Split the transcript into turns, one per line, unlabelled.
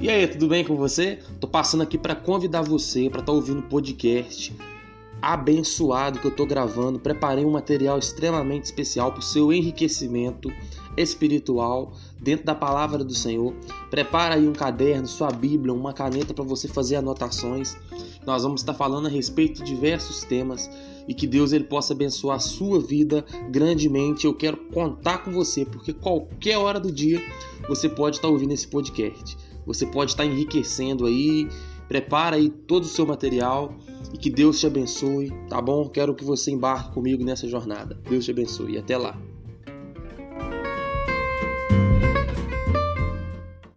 E aí, tudo bem com você? Tô passando aqui para convidar você para estar tá ouvindo o podcast abençoado que eu tô gravando. Preparei um material extremamente especial para o seu enriquecimento espiritual dentro da palavra do Senhor. Prepara aí um caderno, sua Bíblia, uma caneta para você fazer anotações. Nós vamos estar falando a respeito de diversos temas e que Deus ele possa abençoar a sua vida grandemente. Eu quero contar com você porque qualquer hora do dia você pode estar ouvindo esse podcast. Você pode estar enriquecendo aí. Prepara aí todo o seu material e que Deus te abençoe, tá bom? Quero que você embarque comigo nessa jornada. Deus te abençoe e até lá.